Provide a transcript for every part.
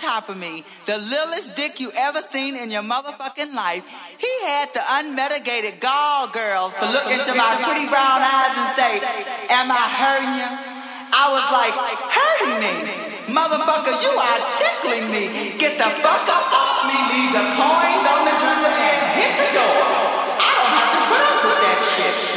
top of me, the littlest dick you ever seen in your motherfucking life. He had the unmitigated gall girls to look into my pretty brown eyes and say, Am I hurting you? I was like, Hurting me? Motherfucker, you are tickling me. Get the fuck up off me, leave the coins on the dresser and hit the door. I don't have to put up with that shit.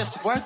Just work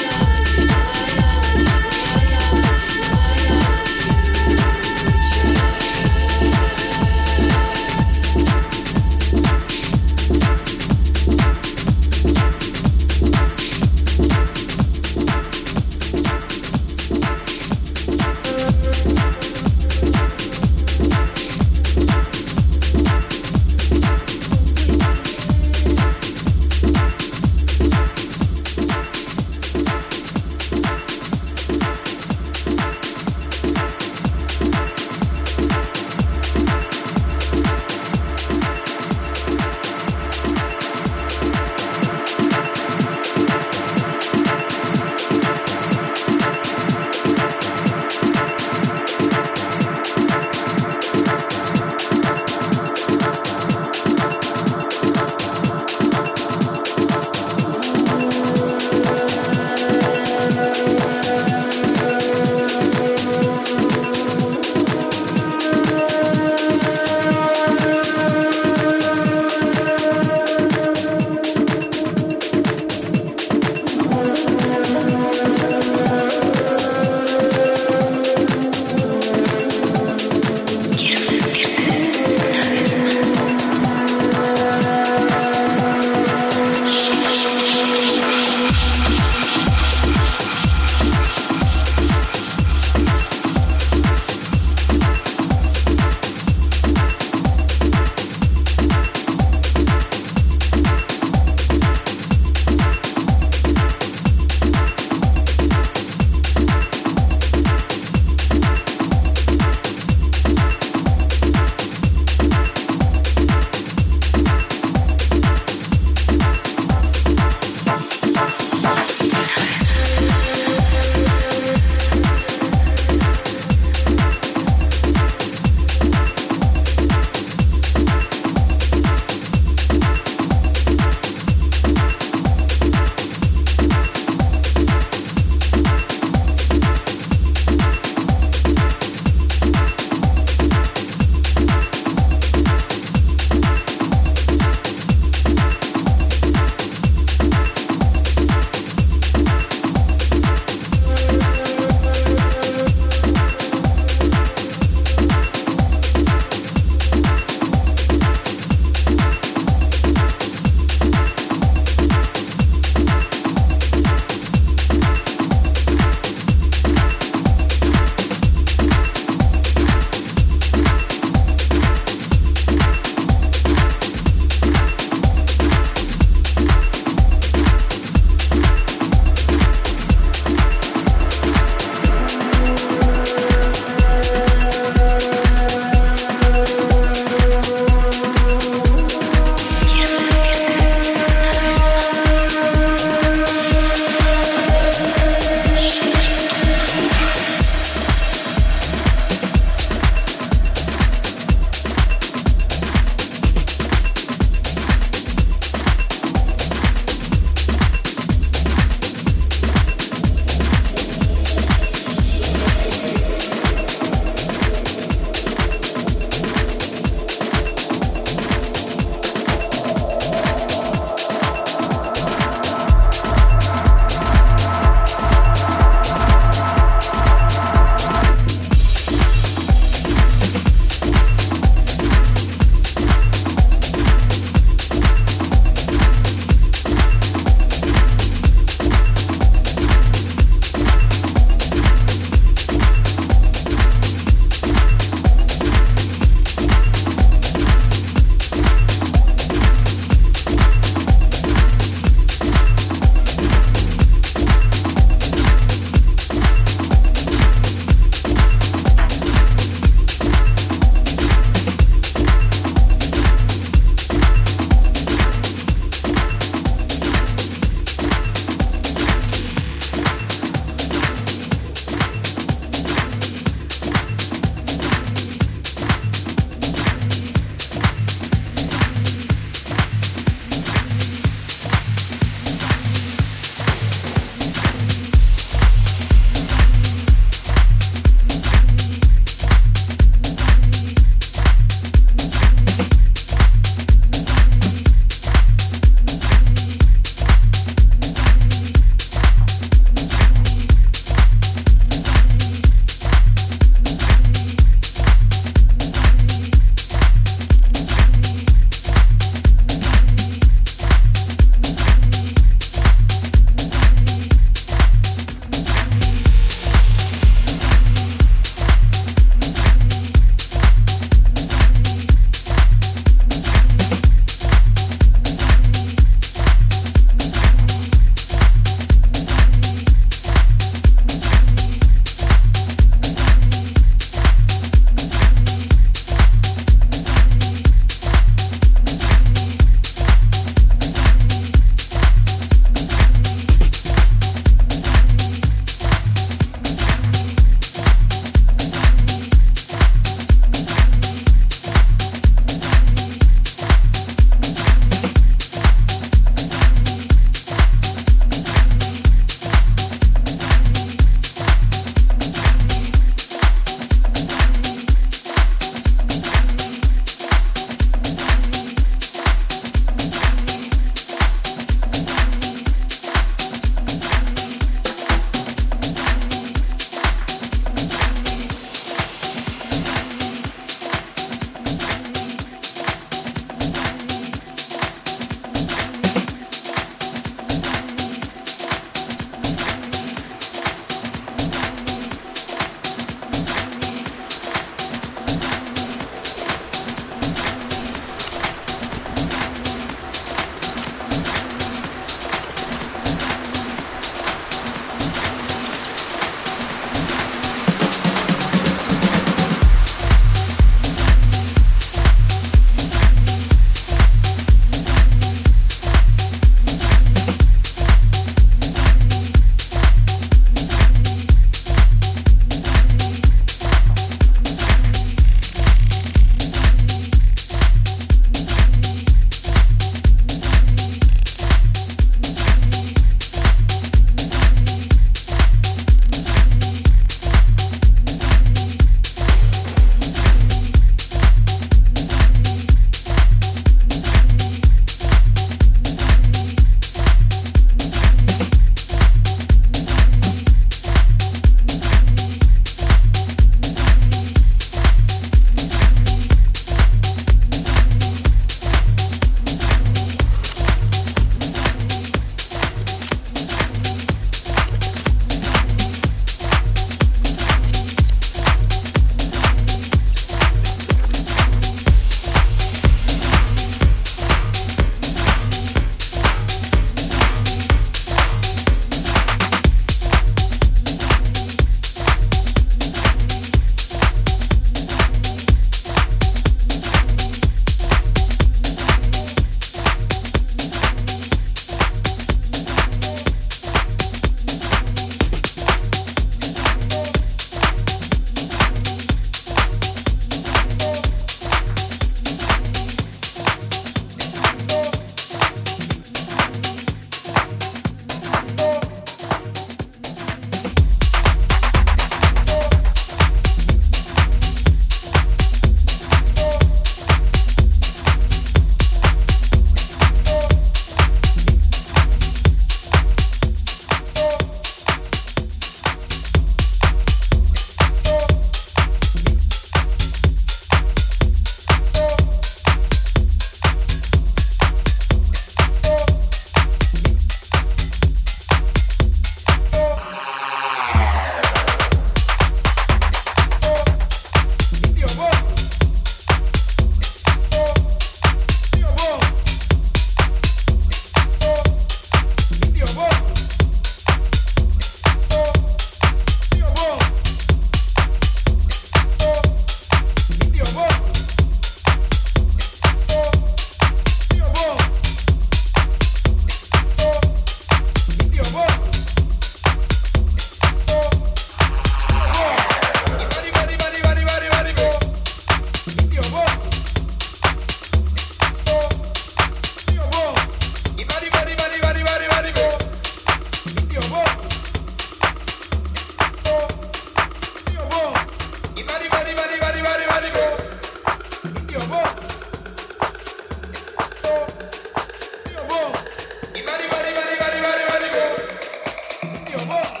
Come on.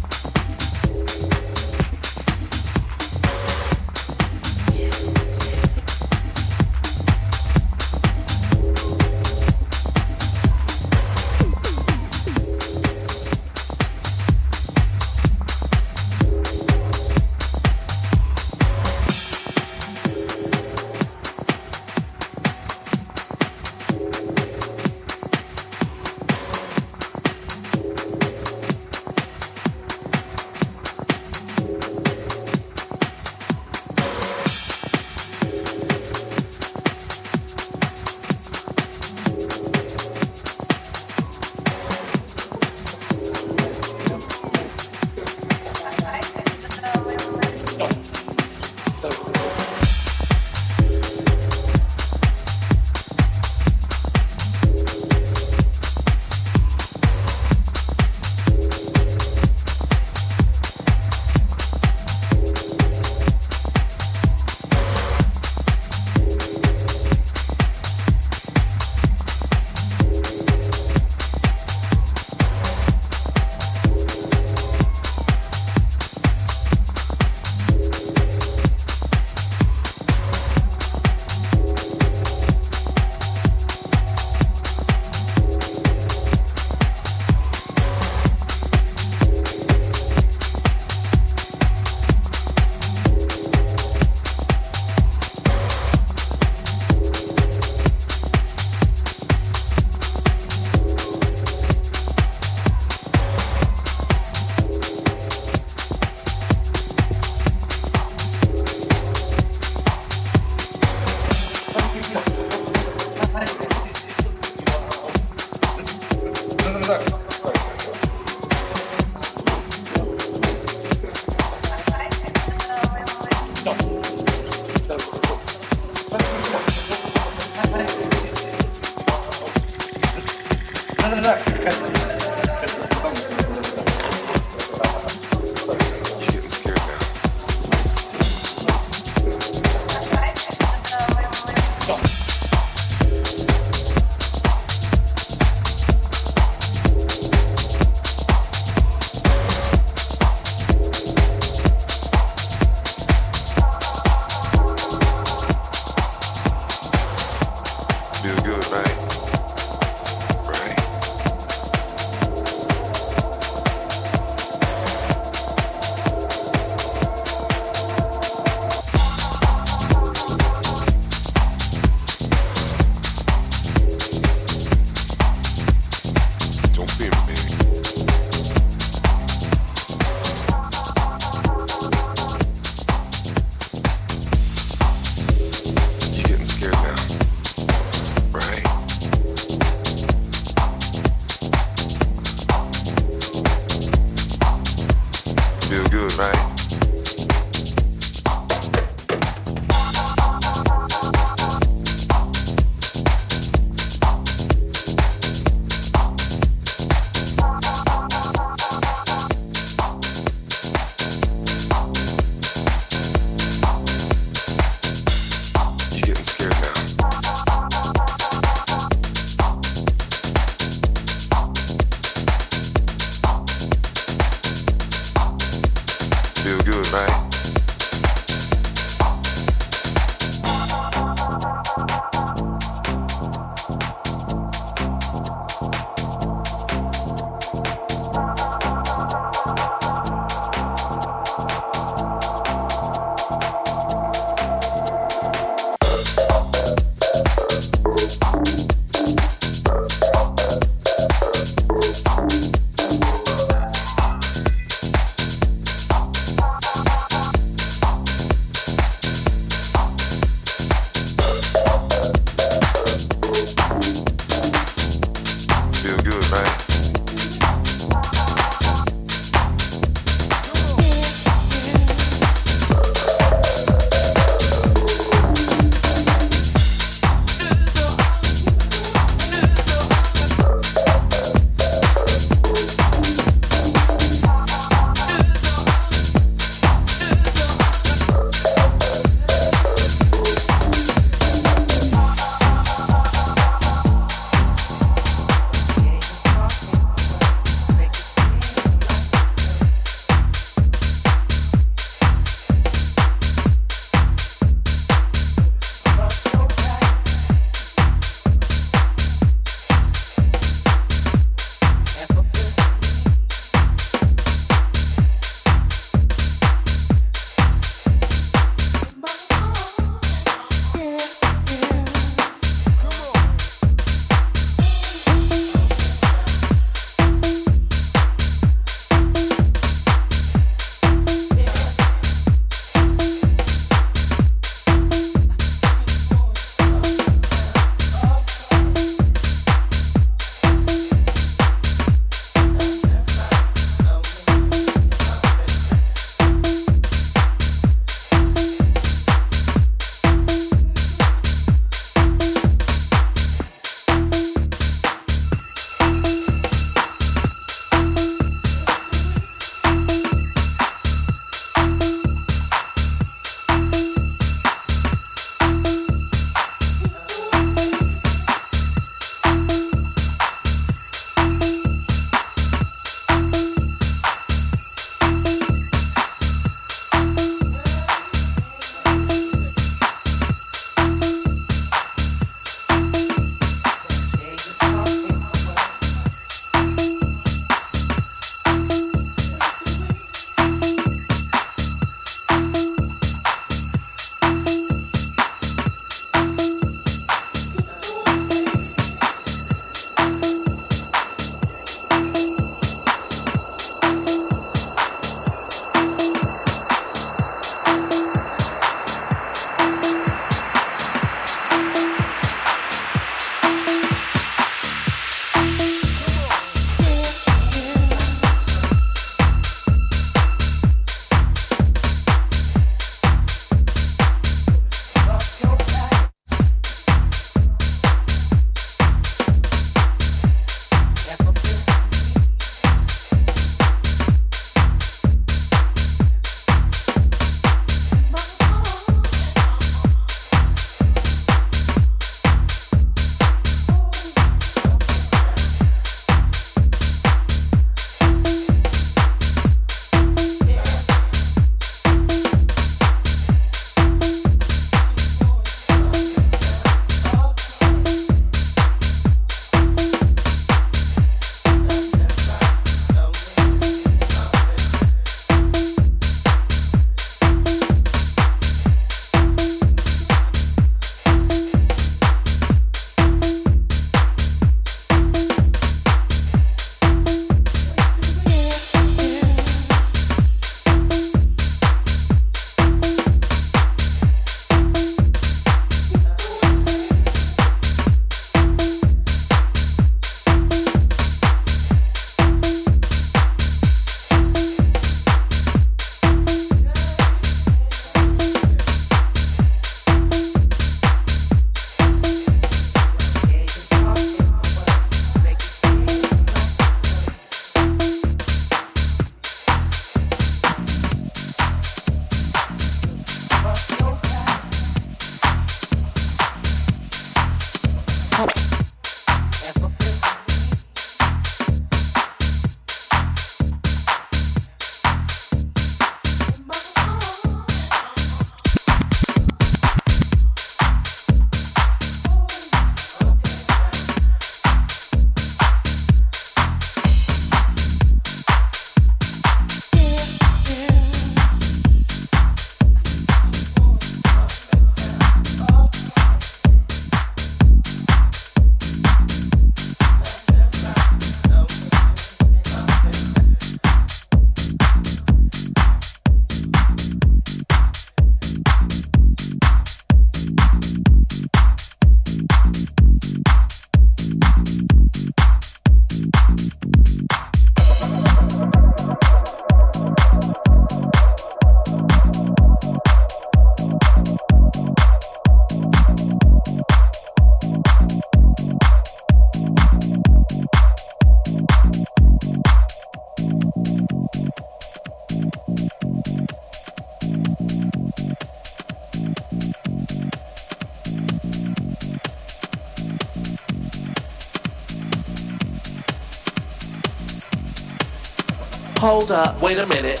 Hold up, wait a minute.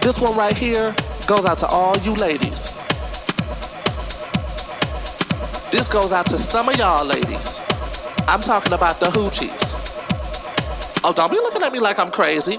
This one right here goes out to all you ladies. This goes out to some of y'all ladies. I'm talking about the hoochies. Oh, don't be looking at me like I'm crazy.